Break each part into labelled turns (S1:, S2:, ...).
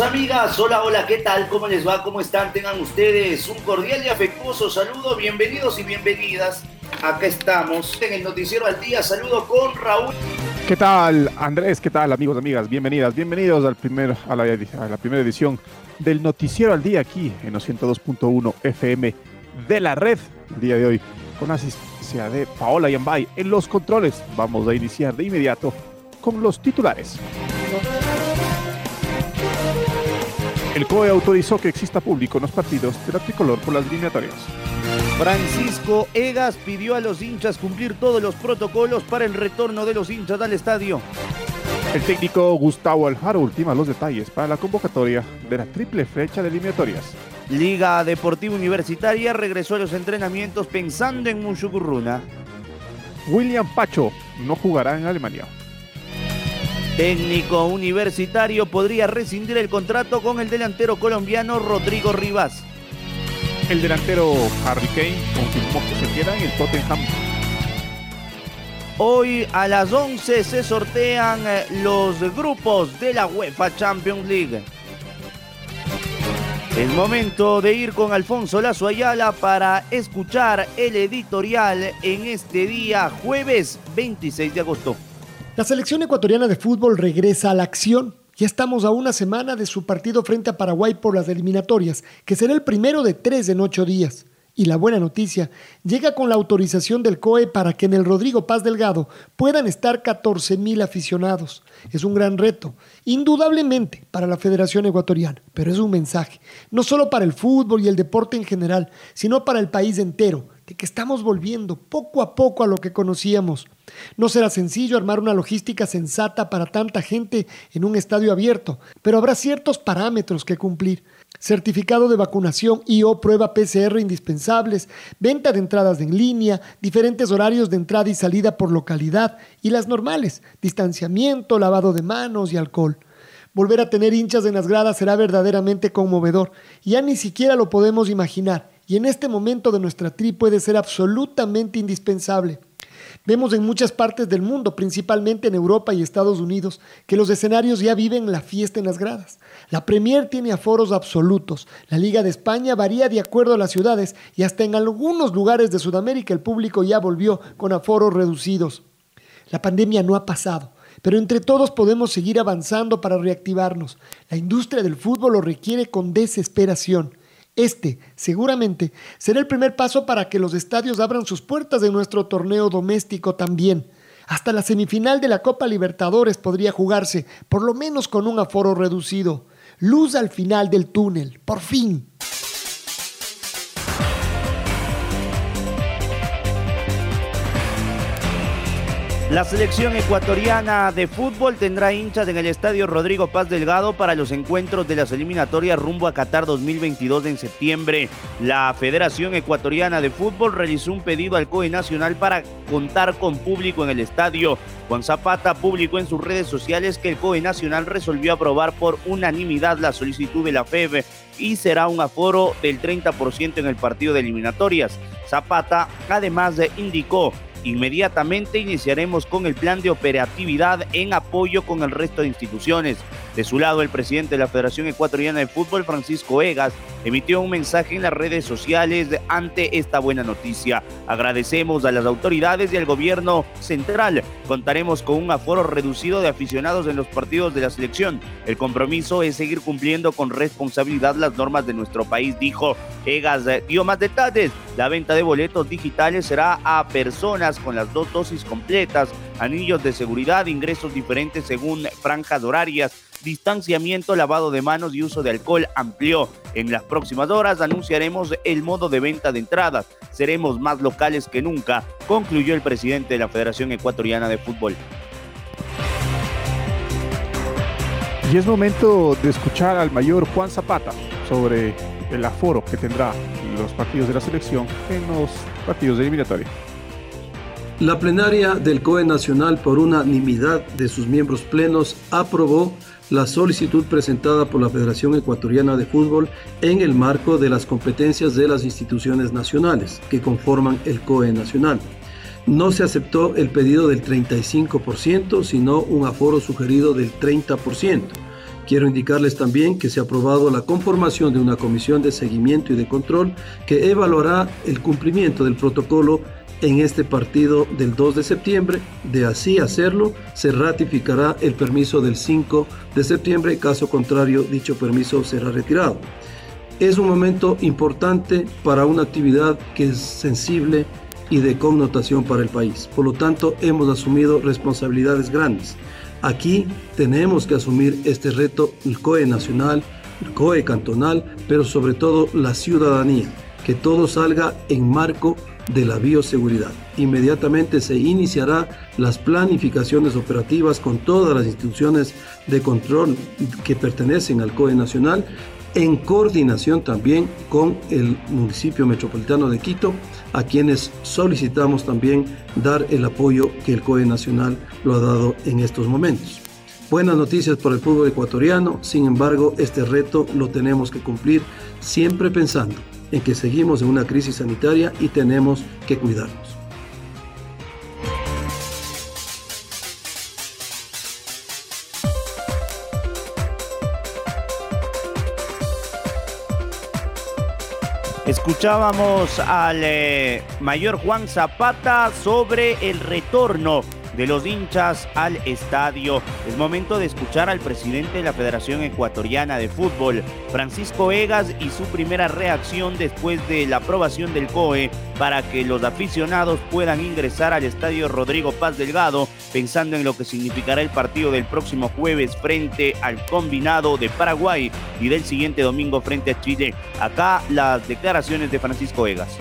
S1: Amigas, hola, hola, ¿qué tal? ¿Cómo les va? ¿Cómo están? Tengan ustedes un cordial y afectuoso saludo. Bienvenidos y bienvenidas. Acá estamos en el Noticiero al Día. Saludo con Raúl.
S2: ¿Qué tal, Andrés? ¿Qué tal, amigos, amigas? Bienvenidas, bienvenidos al primer, a, la, a la primera edición del Noticiero al Día aquí en los 102.1 FM de la red. El día de hoy con asistencia de Paola Yambay en los controles. Vamos a iniciar de inmediato con los titulares. El COE autorizó que exista público en los partidos de la tricolor por las eliminatorias.
S1: Francisco Egas pidió a los hinchas cumplir todos los protocolos para el retorno de los hinchas al estadio.
S2: El técnico Gustavo Alfaro ultima los detalles para la convocatoria de la triple fecha de eliminatorias.
S1: Liga Deportiva Universitaria regresó a los entrenamientos pensando en Mushukurruna.
S2: William Pacho no jugará en Alemania.
S1: Técnico universitario podría rescindir el contrato con el delantero colombiano Rodrigo Rivas.
S2: El delantero Harry Kane confirmó que se queda en el Tottenham.
S1: Hoy a las 11 se sortean eh, los grupos de la UEFA Champions League. Es momento de ir con Alfonso Lazo Ayala para escuchar el editorial en este día, jueves 26 de agosto.
S3: La selección ecuatoriana de fútbol regresa a la acción. Ya estamos a una semana de su partido frente a Paraguay por las eliminatorias, que será el primero de tres en ocho días. Y la buena noticia llega con la autorización del COE para que en el Rodrigo Paz Delgado puedan estar 14 mil aficionados. Es un gran reto, indudablemente para la Federación Ecuatoriana, pero es un mensaje, no solo para el fútbol y el deporte en general, sino para el país entero, de que estamos volviendo poco a poco a lo que conocíamos. No será sencillo armar una logística sensata para tanta gente en un estadio abierto, pero habrá ciertos parámetros que cumplir. Certificado de vacunación y o prueba PCR indispensables, venta de entradas en línea, diferentes horarios de entrada y salida por localidad y las normales, distanciamiento, lavado de manos y alcohol. Volver a tener hinchas en las gradas será verdaderamente conmovedor. Ya ni siquiera lo podemos imaginar y en este momento de nuestra tri puede ser absolutamente indispensable. Vemos en muchas partes del mundo, principalmente en Europa y Estados Unidos, que los escenarios ya viven la fiesta en las gradas. La Premier tiene aforos absolutos. La Liga de España varía de acuerdo a las ciudades y hasta en algunos lugares de Sudamérica el público ya volvió con aforos reducidos. La pandemia no ha pasado, pero entre todos podemos seguir avanzando para reactivarnos. La industria del fútbol lo requiere con desesperación. Este, seguramente, será el primer paso para que los estadios abran sus puertas en nuestro torneo doméstico también. Hasta la semifinal de la Copa Libertadores podría jugarse, por lo menos con un aforo reducido. Luz al final del túnel, por fin.
S1: La selección ecuatoriana de fútbol tendrá hinchas en el estadio Rodrigo Paz Delgado para los encuentros de las eliminatorias rumbo a Qatar 2022 en septiembre. La Federación Ecuatoriana de Fútbol realizó un pedido al COE Nacional para contar con público en el estadio. Juan Zapata publicó en sus redes sociales que el COE Nacional resolvió aprobar por unanimidad la solicitud de la FEB y será un aforo del 30% en el partido de eliminatorias. Zapata además indicó Inmediatamente iniciaremos con el plan de operatividad en apoyo con el resto de instituciones. De su lado, el presidente de la Federación Ecuatoriana de Fútbol, Francisco Egas, emitió un mensaje en las redes sociales ante esta buena noticia. Agradecemos a las autoridades y al gobierno central. Contaremos con un aforo reducido de aficionados en los partidos de la selección. El compromiso es seguir cumpliendo con responsabilidad las normas de nuestro país, dijo. Egas dio más detalles. La venta de boletos digitales será a personas con las dos dosis completas, anillos de seguridad, ingresos diferentes según franjas horarias, distanciamiento, lavado de manos y uso de alcohol amplió. En las próximas horas anunciaremos el modo de venta de entradas. Seremos más locales que nunca, concluyó el presidente de la Federación Ecuatoriana de Fútbol.
S2: Y es momento de escuchar al mayor Juan Zapata sobre el aforo que tendrá los partidos de la selección en los partidos de eliminatoria.
S4: La plenaria del COE Nacional por unanimidad de sus miembros plenos aprobó la solicitud presentada por la Federación Ecuatoriana de Fútbol en el marco de las competencias de las instituciones nacionales que conforman el COE Nacional. No se aceptó el pedido del 35%, sino un aforo sugerido del 30%. Quiero indicarles también que se ha aprobado la conformación de una comisión de seguimiento y de control que evaluará el cumplimiento del protocolo en este partido del 2 de septiembre. De así hacerlo, se ratificará el permiso del 5 de septiembre, caso contrario, dicho permiso será retirado. Es un momento importante para una actividad que es sensible y de connotación para el país. Por lo tanto, hemos asumido responsabilidades grandes. Aquí tenemos que asumir este reto, el COE nacional, el COE cantonal, pero sobre todo la ciudadanía, que todo salga en marco de la bioseguridad. Inmediatamente se iniciará las planificaciones operativas con todas las instituciones de control que pertenecen al COE Nacional, en coordinación también con el municipio metropolitano de Quito, a quienes solicitamos también dar el apoyo que el COE Nacional lo ha dado en estos momentos. Buenas noticias para el fútbol ecuatoriano, sin embargo, este reto lo tenemos que cumplir siempre pensando en que seguimos en una crisis sanitaria y tenemos que cuidarnos.
S1: Escuchábamos al eh, mayor Juan Zapata sobre el retorno de los hinchas al estadio. Es momento de escuchar al presidente de la Federación Ecuatoriana de Fútbol, Francisco Egas, y su primera reacción después de la aprobación del COE para que los aficionados puedan ingresar al estadio Rodrigo Paz Delgado, pensando en lo que significará el partido del próximo jueves frente al combinado de Paraguay y del siguiente domingo frente a Chile. Acá las declaraciones de Francisco Egas.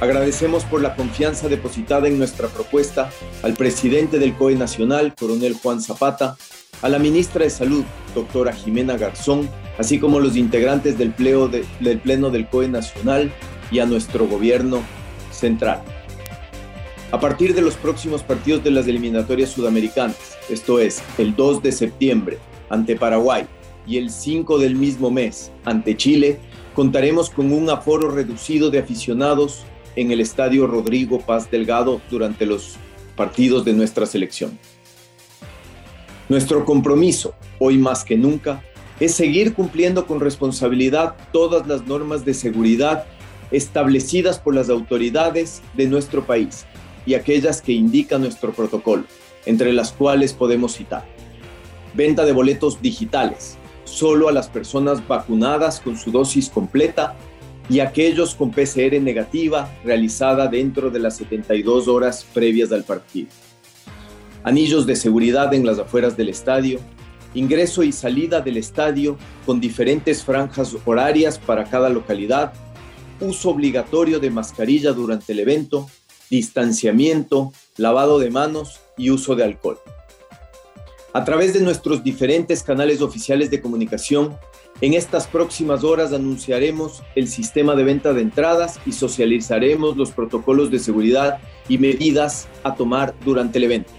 S5: Agradecemos por la confianza depositada en nuestra propuesta al presidente del COE Nacional, coronel Juan Zapata, a la ministra de Salud, doctora Jimena Garzón, así como los integrantes del, del Pleno del COE Nacional y a nuestro gobierno central. A partir de los próximos partidos de las eliminatorias sudamericanas, esto es, el 2 de septiembre ante Paraguay y el 5 del mismo mes ante Chile, contaremos con un aforo reducido de aficionados en el Estadio Rodrigo Paz Delgado durante los partidos de nuestra selección. Nuestro compromiso, hoy más que nunca, es seguir cumpliendo con responsabilidad todas las normas de seguridad establecidas por las autoridades de nuestro país y aquellas que indica nuestro protocolo, entre las cuales podemos citar venta de boletos digitales, solo a las personas vacunadas con su dosis completa y aquellos con PCR negativa realizada dentro de las 72 horas previas al partido. Anillos de seguridad en las afueras del estadio, ingreso y salida del estadio con diferentes franjas horarias para cada localidad, uso obligatorio de mascarilla durante el evento, distanciamiento, lavado de manos y uso de alcohol. A través de nuestros diferentes canales oficiales de comunicación, en estas próximas horas anunciaremos el sistema de venta de entradas y socializaremos los protocolos de seguridad y medidas a tomar durante el evento.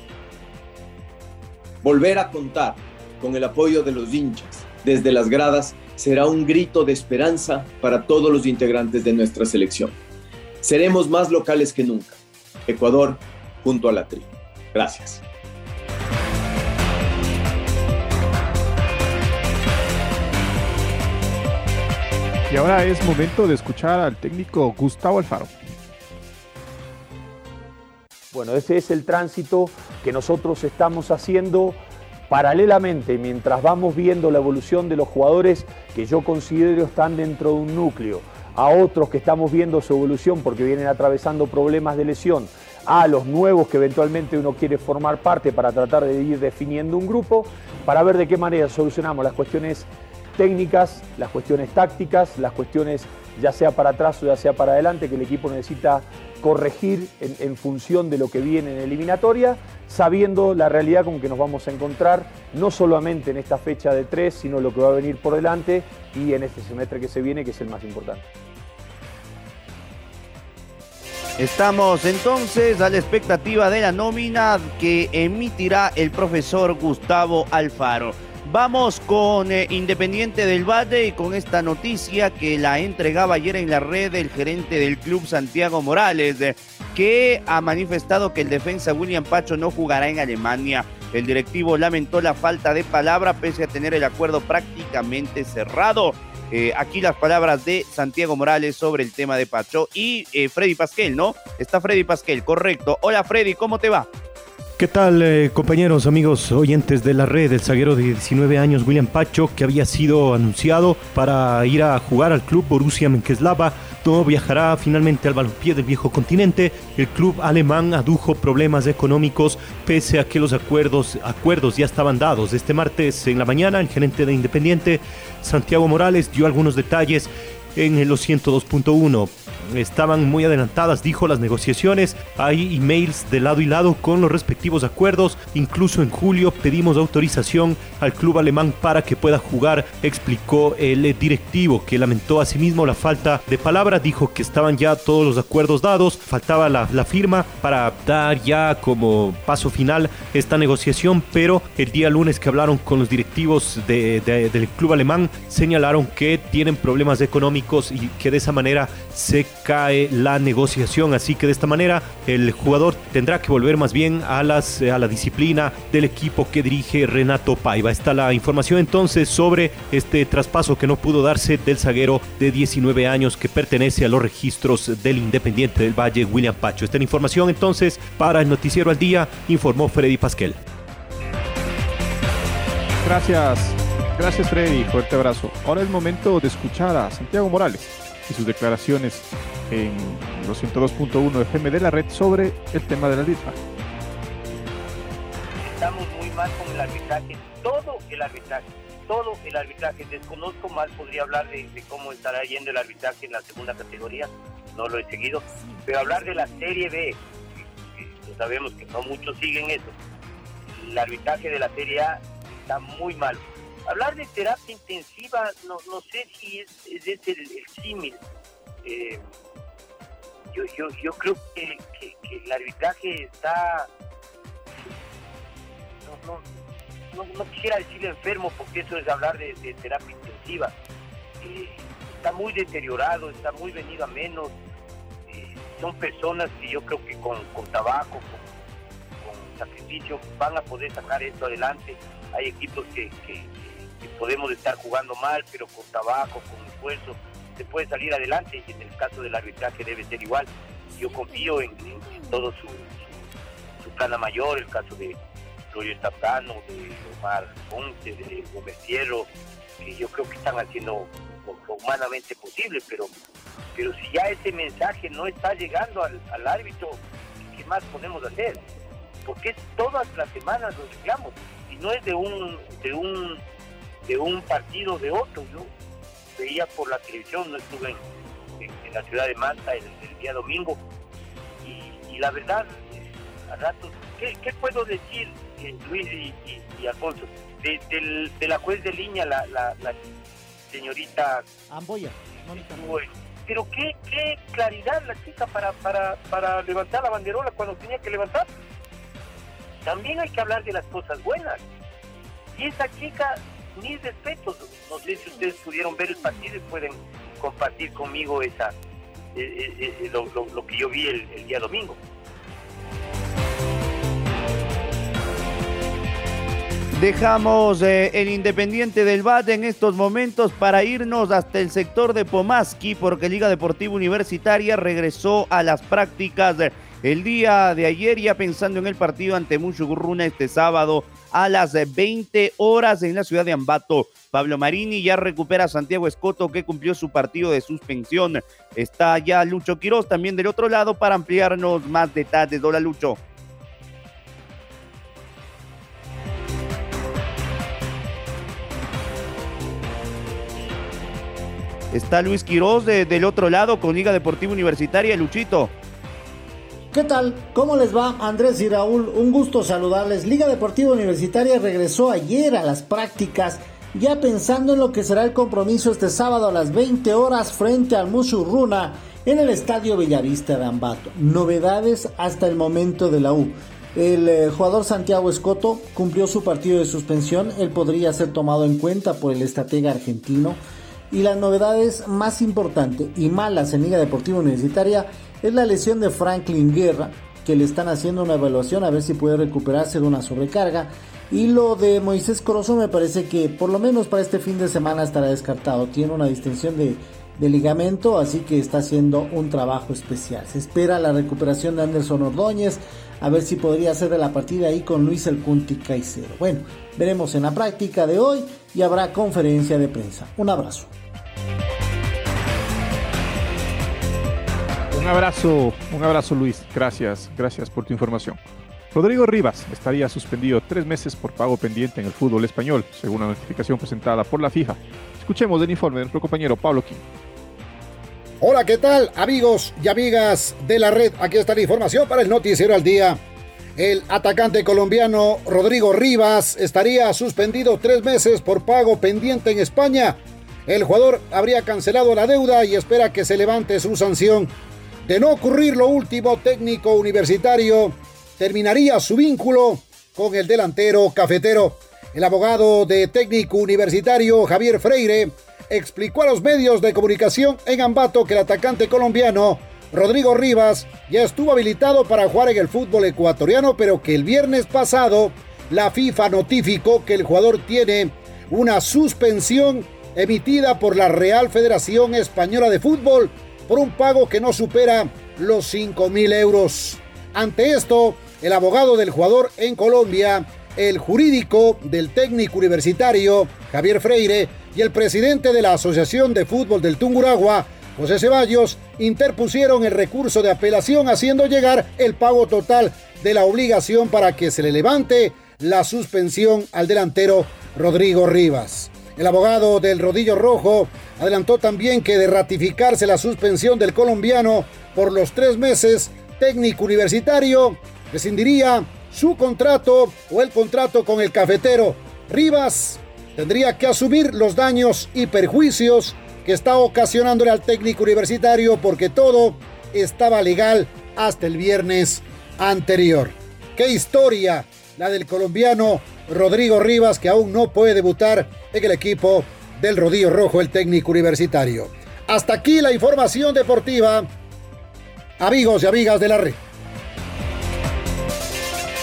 S5: Volver a contar con el apoyo de los hinchas desde las gradas será un grito de esperanza para todos los integrantes de nuestra selección. Seremos más locales que nunca. Ecuador junto a la tri. Gracias.
S2: Y ahora es momento de escuchar al técnico Gustavo Alfaro.
S6: Bueno, ese es el tránsito que nosotros estamos haciendo
S7: paralelamente, mientras vamos viendo la evolución de los jugadores que yo considero están dentro de un núcleo, a otros que estamos viendo su evolución porque vienen atravesando problemas de lesión, a los nuevos que eventualmente uno quiere formar parte para tratar de ir definiendo un grupo, para ver de qué manera solucionamos las cuestiones técnicas, las cuestiones tácticas, las cuestiones ya sea para atrás o ya sea para adelante que el equipo necesita corregir en, función de lo que viene en eliminatoria, sabiendo la realidad con que nos vamos a encontrar, no solamente en esta fecha de tres, sino lo que va a venir por delante y en este semestre que se viene, que es el más importante.
S1: Estamos entonces a la expectativa de la nómina que emitirá el profesor Gustavo Alfaro. Vamos con eh, Independiente del Valle y con esta noticia que la entregaba ayer en la red el gerente del club Santiago Morales, eh, que ha manifestado que el defensa William Pacho no jugará en Alemania. El directivo lamentó la falta de palabra pese a tener el acuerdo prácticamente cerrado. Eh, aquí las palabras de Santiago Morales sobre el tema de Pacho y Freddy Pasquel, ¿no? Está Freddy Pasquel, correcto. Hola Freddy, ¿cómo te va?
S6: ¿Qué tal eh, compañeros, amigos, oyentes de la red? El zaguero de 19 años William Pacho, que había sido anunciado para ir a jugar al club Borussia Mönchengladbach, no viajará finalmente al balompié del viejo continente. El club alemán adujo problemas económicos pese a que los acuerdos, acuerdos ya estaban dados. Este martes en la mañana el gerente de Independiente, Santiago Morales, dio algunos detalles en los 102.1 estaban muy adelantadas, dijo, las negociaciones. Hay emails de lado y lado con los respectivos acuerdos. Incluso en julio pedimos autorización al club alemán para que pueda jugar, explicó el directivo, que lamentó asimismo la falta de palabras. Dijo que estaban ya todos los acuerdos dados, faltaba la, firma para dar ya como paso final esta negociación, pero el día lunes que hablaron con los directivos del club alemán señalaron que tienen problemas económicos y que de esa manera se cae la negociación. Así que de esta manera el jugador tendrá que volver más bien a, las, a la disciplina del equipo que dirige Renato Paiva. Está la información entonces sobre este traspaso que no pudo darse del zaguero de 19 años que pertenece a los registros del Independiente del Valle, William Pacho. Esta información entonces para el Noticiero al Día, informó Freddy Pasquel.
S2: Gracias, gracias Freddy, fuerte abrazo. Ahora es momento de escuchar a Santiago Morales y sus declaraciones en los 102.1 FM de la red sobre el tema del arbitraje.
S8: Estamos muy mal con el arbitraje, todo el arbitraje, todo el arbitraje. Desconozco mal, podría hablar de, cómo estará yendo el arbitraje en la segunda categoría, no lo he seguido, pero hablar de la Serie B, sabemos que no muchos siguen eso, el arbitraje de la Serie A está muy mal Hablar de terapia intensiva, no, no sé si es, es el, símil. Eh, yo, yo, yo creo que, el arbitraje está... No, no, no, quisiera decir enfermo porque eso es hablar de, terapia intensiva. Está muy deteriorado, está muy venido a menos. Son personas que yo creo que con, con trabajo, con, con, sacrificio, van a poder sacar esto adelante. Hay equipos que, que podemos estar jugando mal, pero con trabajo, con esfuerzo, se puede salir adelante y en el caso del arbitraje debe ser igual. Yo confío en, todo su, su, plana mayor, el caso de Gloria Estapano, de Omar Ponce, de Gómez Fierro, que yo creo que están haciendo lo, humanamente posible, pero, pero si ya ese mensaje no está llegando al, al árbitro, ¿qué más podemos hacer? Porque todas las semanas los reclamos y no es de un, de un de un partido de otro. Yo veía por la televisión, no estuve en, la ciudad de Manta el, día domingo, y, la verdad, a ratos, ¿qué, puedo decir, eh, Luis y, Alfonso? De, la juez de línea, la, la, señorita
S9: Amboya,
S8: Pero qué, qué claridad la chica para, para, para levantar la banderola cuando tenía que levantar. También hay que hablar de las cosas buenas. Y esa chica mis respetos. No sé si ustedes pudieron ver el partido y pueden compartir conmigo esa eh, eh, eh, lo, que yo vi el, día domingo.
S1: Dejamos el Independiente del Valle en estos momentos para irnos hasta el sector de Pomaski porque Liga Deportiva Universitaria regresó a las prácticas el día de ayer ya pensando en el partido ante Mucho este sábado a las 20 horas en la ciudad de Ambato. Pablo Marini ya recupera a Santiago Escoto que cumplió su partido de suspensión. Está ya Lucho Quiroz también del otro lado para ampliarnos más detalles. Hola Lucho. Está Luis Quiroz del otro lado con Liga Deportiva Universitaria, Luchito.
S10: ¿Qué tal? ¿Cómo les va? Andrés y Raúl, un gusto saludarles. Liga Deportiva Universitaria regresó ayer a las prácticas, ya pensando en lo que será el compromiso este sábado a las 20 horas frente al Musurruna en el Estadio Bellavista de Ambato. Novedades hasta el momento de la U. El eh, jugador Santiago Escoto cumplió su partido de suspensión, él podría ser tomado en cuenta por el estratega argentino. Y las novedades más importantes y malas en Liga Deportiva Universitaria es la lesión de Franklin Guerra, que le están haciendo una evaluación a ver si puede recuperarse de una sobrecarga. Y lo de Moisés Corozo me parece que por lo menos para este fin de semana estará descartado. Tiene una distensión de, ligamento, así que está haciendo un trabajo especial. Se espera la recuperación de Anderson Ordóñez, a ver si podría hacer de la partida ahí con Luis El Cunti Caicedo. Bueno, veremos en la práctica de hoy y habrá conferencia de prensa. Un abrazo.
S2: Un abrazo, un abrazo Luis, gracias, gracias por tu información. Rodrigo Rivas estaría suspendido tres meses por pago pendiente en el fútbol español, según la notificación presentada por la FIJA. Escuchemos el informe de nuestro compañero Pablo King.
S11: Hola, ¿qué tal amigos y amigas de la red? Aquí está la información para el noticiero al día. El atacante colombiano Rodrigo Rivas estaría suspendido tres meses por pago pendiente en España. El jugador habría cancelado la deuda y espera que se levante su sanción. De no ocurrir lo último, técnico universitario terminaría su vínculo con el delantero cafetero. El abogado de técnico universitario Javier Freire explicó a los medios de comunicación en Ambato que el atacante colombiano Rodrigo Rivas ya estuvo habilitado para jugar en el fútbol ecuatoriano, pero que el viernes pasado la FIFA notificó que el jugador tiene una suspensión emitida por la Real Federación Española de Fútbol por un pago que no supera los 5 mil euros. Ante esto, el abogado del jugador en Colombia, el jurídico del técnico universitario, Javier Freire, y el presidente de la Asociación de Fútbol del Tunguragua, José Ceballos, interpusieron el recurso de apelación haciendo llegar el pago total de la obligación para que se le levante la suspensión al delantero Rodrigo Rivas. El abogado del Rodillo Rojo adelantó también que de ratificarse la suspensión del colombiano por los tres meses, técnico universitario rescindiría su contrato o el contrato con el cafetero. Rivas tendría que asumir los daños y perjuicios que está ocasionándole al técnico universitario porque todo estaba legal hasta el viernes anterior. ¡Qué historia la del colombiano Rodrigo Rivas que aún no puede debutar en el equipo del Rodillo Rojo, el técnico universitario. Hasta aquí la información deportiva, amigos y amigas de la red.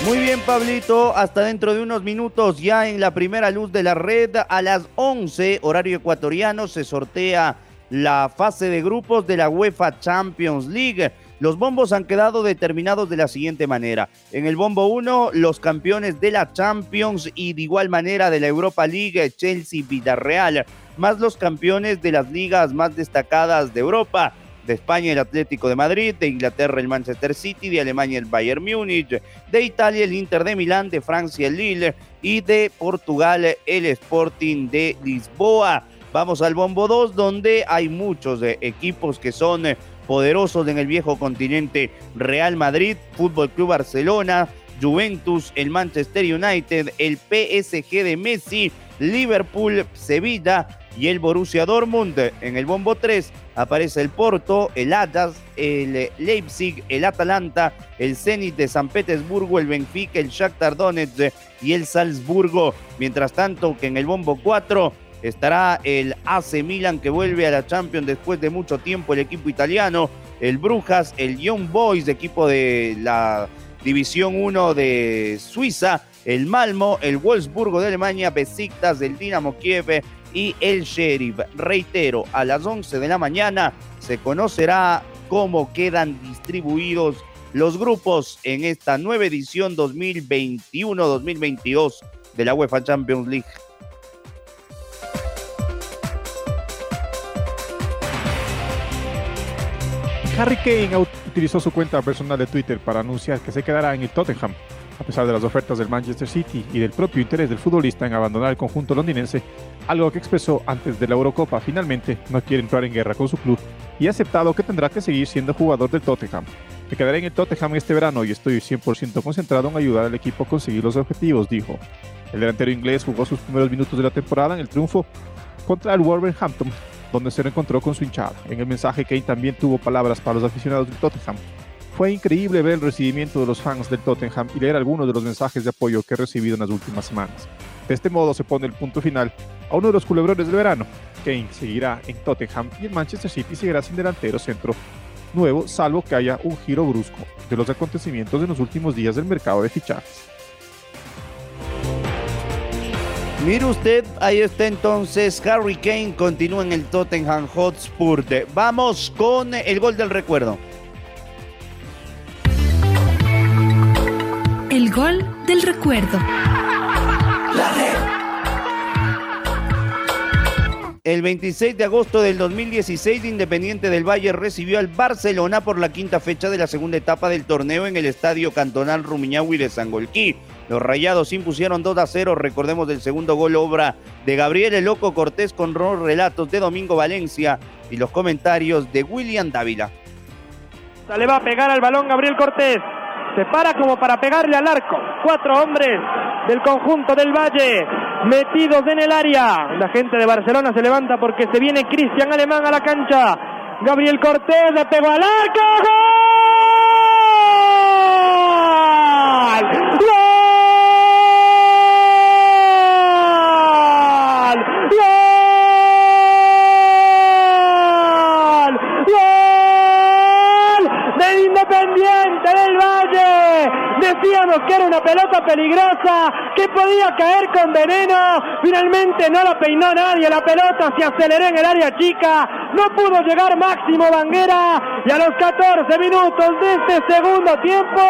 S1: Muy bien, Pablito. Hasta dentro de unos minutos, ya en la primera luz de la red, a las 11, horario ecuatoriano, se sortea la fase de grupos de la UEFA Champions League. Los bombos han quedado determinados de la siguiente manera. En el bombo 1, los campeones de la Champions y de igual manera de la Europa League, Chelsea Villarreal, más los campeones de las ligas más destacadas de Europa. De España el Atlético de Madrid, de Inglaterra el Manchester City, de Alemania el Bayern Múnich, de Italia el Inter de Milán, de Francia el Lille y de Portugal el Sporting de Lisboa. Vamos al bombo 2 donde hay muchos eh, equipos que son eh, poderosos en el viejo continente. Real Madrid, Fútbol Club Barcelona, Juventus, el Manchester United, el PSG de Messi, Liverpool, Sevilla y el Borussia Dortmund. En el bombo 3 aparece el Porto, el Ajax, el Leipzig, el Atalanta, el Zenit de San Petersburgo, el Benfica, el Shakhtar Donetsk y el Salzburgo. Mientras tanto que en el bombo 4 estará el AC Milan que vuelve a la Champions después de mucho tiempo el equipo italiano, el Brujas, el Young Boys, equipo de la División 1 de Suiza, el Malmo, el Wolfsburgo de Alemania, Besiktas del Dinamo Kiev y el Sheriff. Reitero, a las 11 de la mañana se conocerá cómo quedan distribuidos los grupos en esta nueva edición 2021-2022 de la UEFA Champions League.
S2: Harry Kane utilizó su cuenta personal de Twitter para anunciar que se quedará en el Tottenham. A pesar de las ofertas del Manchester City y del propio interés del futbolista en abandonar el conjunto londinense, algo que expresó antes de la Eurocopa, finalmente no quiere entrar en guerra con su club y ha aceptado que tendrá que seguir siendo jugador del Tottenham. Me quedaré en el Tottenham este verano y estoy 100% concentrado en ayudar al equipo a conseguir los objetivos, dijo. El delantero inglés jugó sus primeros minutos de la temporada en el triunfo contra el Wolverhampton donde se reencontró con su hinchada. En el mensaje, Kane también tuvo palabras para los aficionados del Tottenham. Fue increíble ver el recibimiento de los fans del Tottenham y leer algunos de los mensajes de apoyo que he recibido en las últimas semanas. De este modo se pone el punto final a uno de los culebrones del verano. Kane seguirá en Tottenham y el Manchester City seguirá sin delantero centro nuevo, salvo que haya un giro brusco de los acontecimientos de los últimos días del mercado de fichajes.
S1: Mire usted, ahí está entonces Harry Kane, continúa en el Tottenham Hotspur. Vamos con el gol del recuerdo.
S12: El gol del recuerdo.
S1: El 26 de agosto del 2016, Independiente del Valle recibió al Barcelona por la quinta fecha de la segunda etapa del torneo en el Estadio Cantonal Rumiñahui de Sangolquí. Los rayados impusieron 2 a 0. Recordemos del segundo gol, obra de Gabriel El Loco Cortés con los relatos de Domingo Valencia y los comentarios de William Dávila.
S13: Le va a pegar al balón Gabriel Cortés. Se para como para pegarle al arco. Cuatro hombres del conjunto del Valle metidos en el área. La gente de Barcelona se levanta porque se viene Cristian Alemán a la cancha. Gabriel Cortés le pegó al arco. ¡Gol! Peligrosa, que podía caer con veneno. Finalmente no la peinó nadie. La pelota se aceleró en el área chica. No pudo llegar Máximo Banguera. Y a los 14 minutos de este segundo tiempo,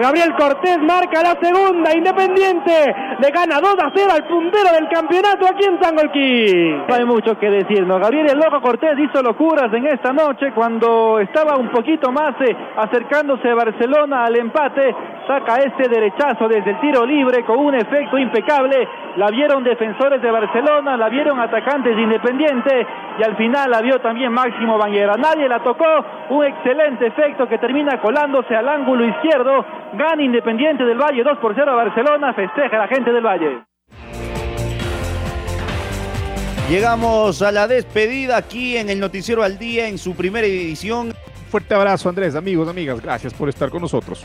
S13: Gabriel Cortés marca la segunda. Independiente le gana 2 a 0 al puntero del campeonato aquí en Sangolquí.
S14: No hay mucho que decir, ¿no? Gabriel el Loco Cortés hizo locuras en esta noche cuando estaba un poquito más eh, acercándose Barcelona al empate saca este derechazo desde el tiro libre con un efecto impecable. La vieron defensores de Barcelona, la vieron atacantes de Independiente y al final la vio también Máximo Banguera. Nadie la tocó, un excelente efecto que termina colándose al ángulo izquierdo. Gana Independiente del Valle 2 por 0 a Barcelona, festeja la gente del Valle.
S1: Llegamos a la despedida aquí en el Noticiero al Día en su primera edición.
S2: Fuerte abrazo Andrés, amigos, amigas, gracias por estar con nosotros.